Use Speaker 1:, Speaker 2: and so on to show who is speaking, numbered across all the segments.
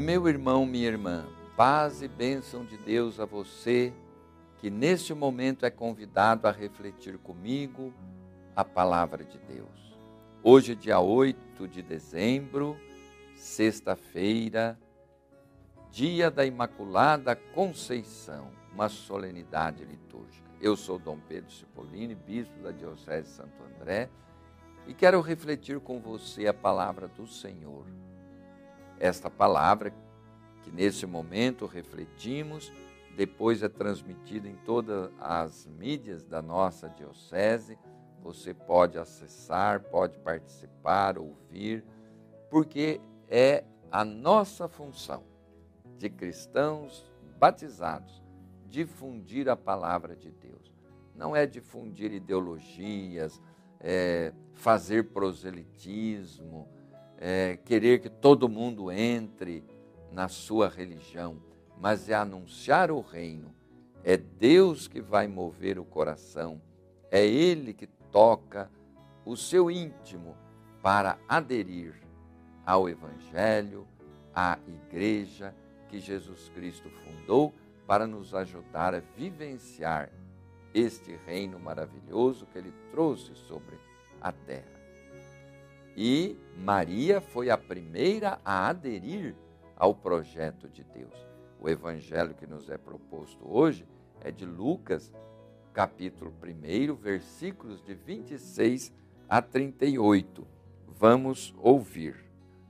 Speaker 1: Meu irmão, minha irmã, paz e bênção de Deus a você que neste momento é convidado a refletir comigo a palavra de Deus. Hoje, dia 8 de dezembro, sexta-feira, dia da Imaculada Conceição, uma solenidade litúrgica. Eu sou Dom Pedro Cipollini, bispo da Diocese de Santo André, e quero refletir com você a palavra do Senhor. Esta palavra que nesse momento refletimos, depois é transmitida em todas as mídias da nossa diocese. Você pode acessar, pode participar, ouvir, porque é a nossa função de cristãos batizados difundir a palavra de Deus. Não é difundir ideologias, é, fazer proselitismo, é, querer que todo mundo entre na sua religião, mas é anunciar o reino. É Deus que vai mover o coração, é Ele que toca o seu íntimo para aderir ao Evangelho, à igreja que Jesus Cristo fundou para nos ajudar a vivenciar este reino maravilhoso que ele trouxe sobre a terra. E Maria foi a primeira a aderir ao projeto de Deus. O evangelho que nos é proposto hoje é de Lucas, capítulo 1, versículos de 26 a 38. Vamos ouvir.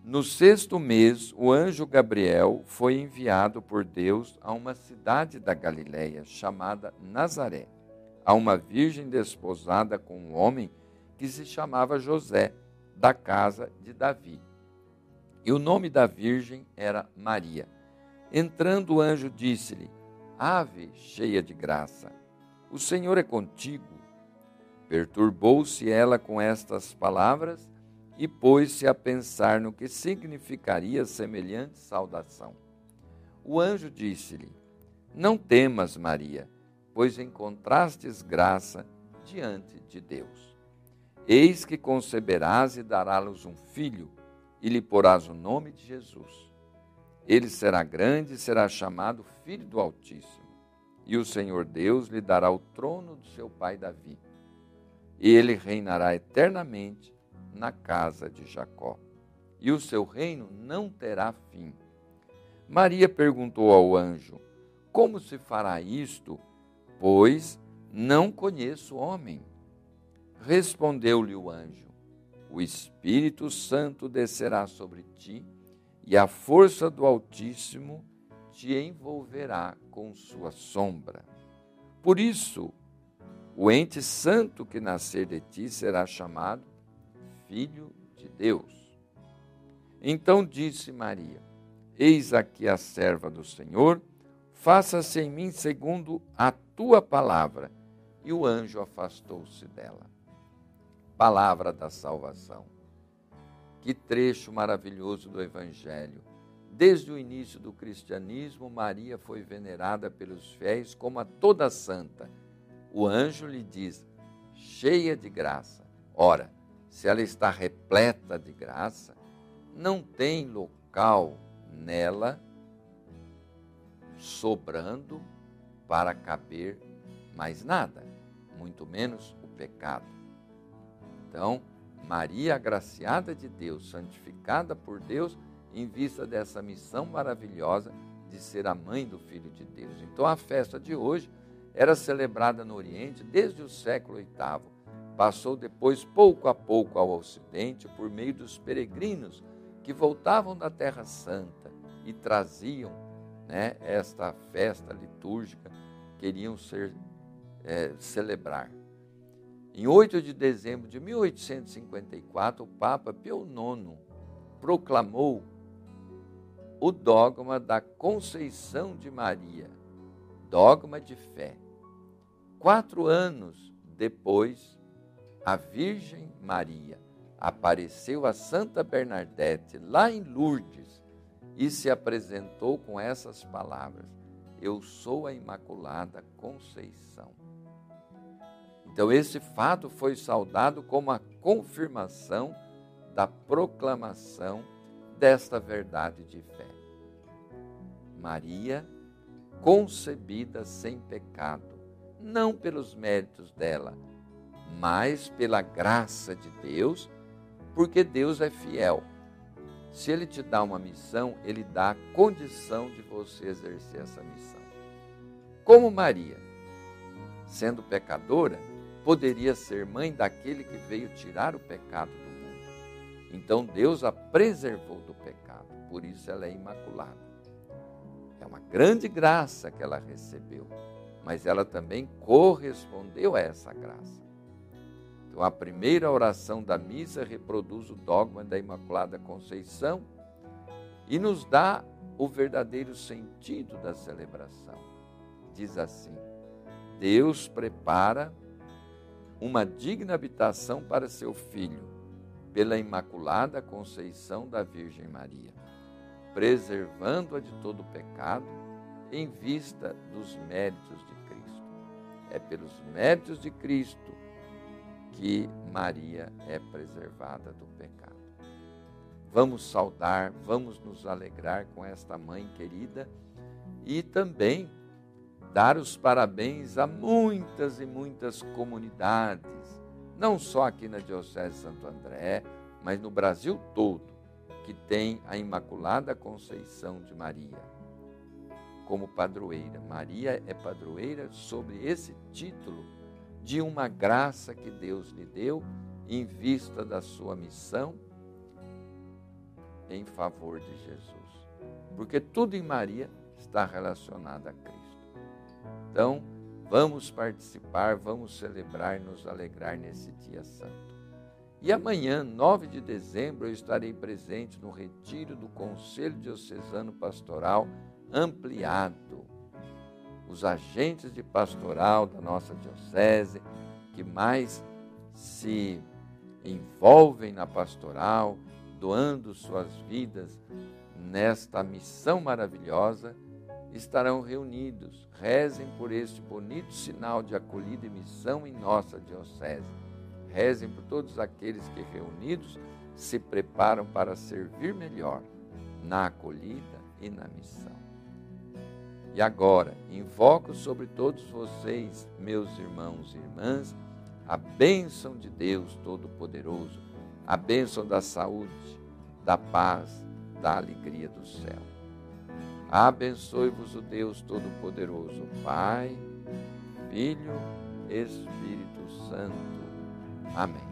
Speaker 1: No sexto mês, o anjo Gabriel foi enviado por Deus a uma cidade da Galiléia chamada Nazaré, a uma virgem desposada com um homem que se chamava José, da casa de Davi. E o nome da virgem era Maria. Entrando o anjo disse-lhe: Ave cheia de graça, o Senhor é contigo. Perturbou-se ela com estas palavras e pôs-se a pensar no que significaria semelhante saudação. O anjo disse-lhe: Não temas, Maria, pois encontrastes graça diante de Deus. Eis que conceberás e darás um filho, e lhe porás o nome de Jesus. Ele será grande e será chamado Filho do Altíssimo. E o Senhor Deus lhe dará o trono do seu pai Davi. E ele reinará eternamente na casa de Jacó, e o seu reino não terá fim. Maria perguntou ao anjo: Como se fará isto? Pois não conheço homem. Respondeu-lhe o anjo: O Espírito Santo descerá sobre ti, e a força do Altíssimo te envolverá com sua sombra. Por isso, o ente santo que nascer de ti será chamado Filho de Deus. Então disse Maria: Eis aqui a serva do Senhor, faça-se em mim segundo a tua palavra. E o anjo afastou-se dela. Palavra da salvação. Que trecho maravilhoso do Evangelho. Desde o início do cristianismo, Maria foi venerada pelos fiéis como a toda santa. O anjo lhe diz: cheia de graça. Ora, se ela está repleta de graça, não tem local nela sobrando para caber mais nada, muito menos o pecado. Então, Maria, agraciada de Deus, santificada por Deus, em vista dessa missão maravilhosa de ser a mãe do Filho de Deus. Então, a festa de hoje era celebrada no Oriente desde o século VIII Passou depois, pouco a pouco, ao Ocidente, por meio dos peregrinos que voltavam da Terra Santa e traziam né, esta festa litúrgica, queriam ser, é, celebrar. Em 8 de dezembro de 1854, o Papa Pio IX proclamou o dogma da Conceição de Maria, dogma de fé. Quatro anos depois, a Virgem Maria apareceu a Santa Bernadette lá em Lourdes e se apresentou com essas palavras: Eu sou a Imaculada Conceição. Então, esse fato foi saudado como a confirmação da proclamação desta verdade de fé. Maria, concebida sem pecado, não pelos méritos dela, mas pela graça de Deus, porque Deus é fiel. Se Ele te dá uma missão, Ele dá a condição de você exercer essa missão. Como Maria, sendo pecadora, poderia ser mãe daquele que veio tirar o pecado do mundo. Então Deus a preservou do pecado, por isso ela é imaculada. É uma grande graça que ela recebeu, mas ela também correspondeu a essa graça. Então, a primeira oração da missa reproduz o dogma da Imaculada Conceição e nos dá o verdadeiro sentido da celebração. Diz assim: Deus prepara uma digna habitação para seu filho, pela Imaculada Conceição da Virgem Maria, preservando-a de todo pecado, em vista dos méritos de Cristo. É pelos méritos de Cristo que Maria é preservada do pecado. Vamos saudar, vamos nos alegrar com esta mãe querida e também dar os parabéns a muitas e muitas comunidades, não só aqui na Diocese de Santo André, mas no Brasil todo, que tem a Imaculada Conceição de Maria como padroeira. Maria é padroeira sobre esse título de uma graça que Deus lhe deu em vista da sua missão em favor de Jesus. Porque tudo em Maria está relacionado a Cristo. Então, vamos participar, vamos celebrar, nos alegrar nesse dia santo. E amanhã, 9 de dezembro, eu estarei presente no retiro do Conselho Diocesano Pastoral ampliado. Os agentes de pastoral da nossa diocese que mais se envolvem na pastoral, doando suas vidas nesta missão maravilhosa estarão reunidos. Rezem por este bonito sinal de acolhida e missão em nossa diocese. Rezem por todos aqueles que reunidos se preparam para servir melhor na acolhida e na missão. E agora, invoco sobre todos vocês, meus irmãos e irmãs, a bênção de Deus Todo-Poderoso, a bênção da saúde, da paz, da alegria do céu. Abençoe-vos o Deus Todo-Poderoso, Pai, Filho, Espírito Santo. Amém.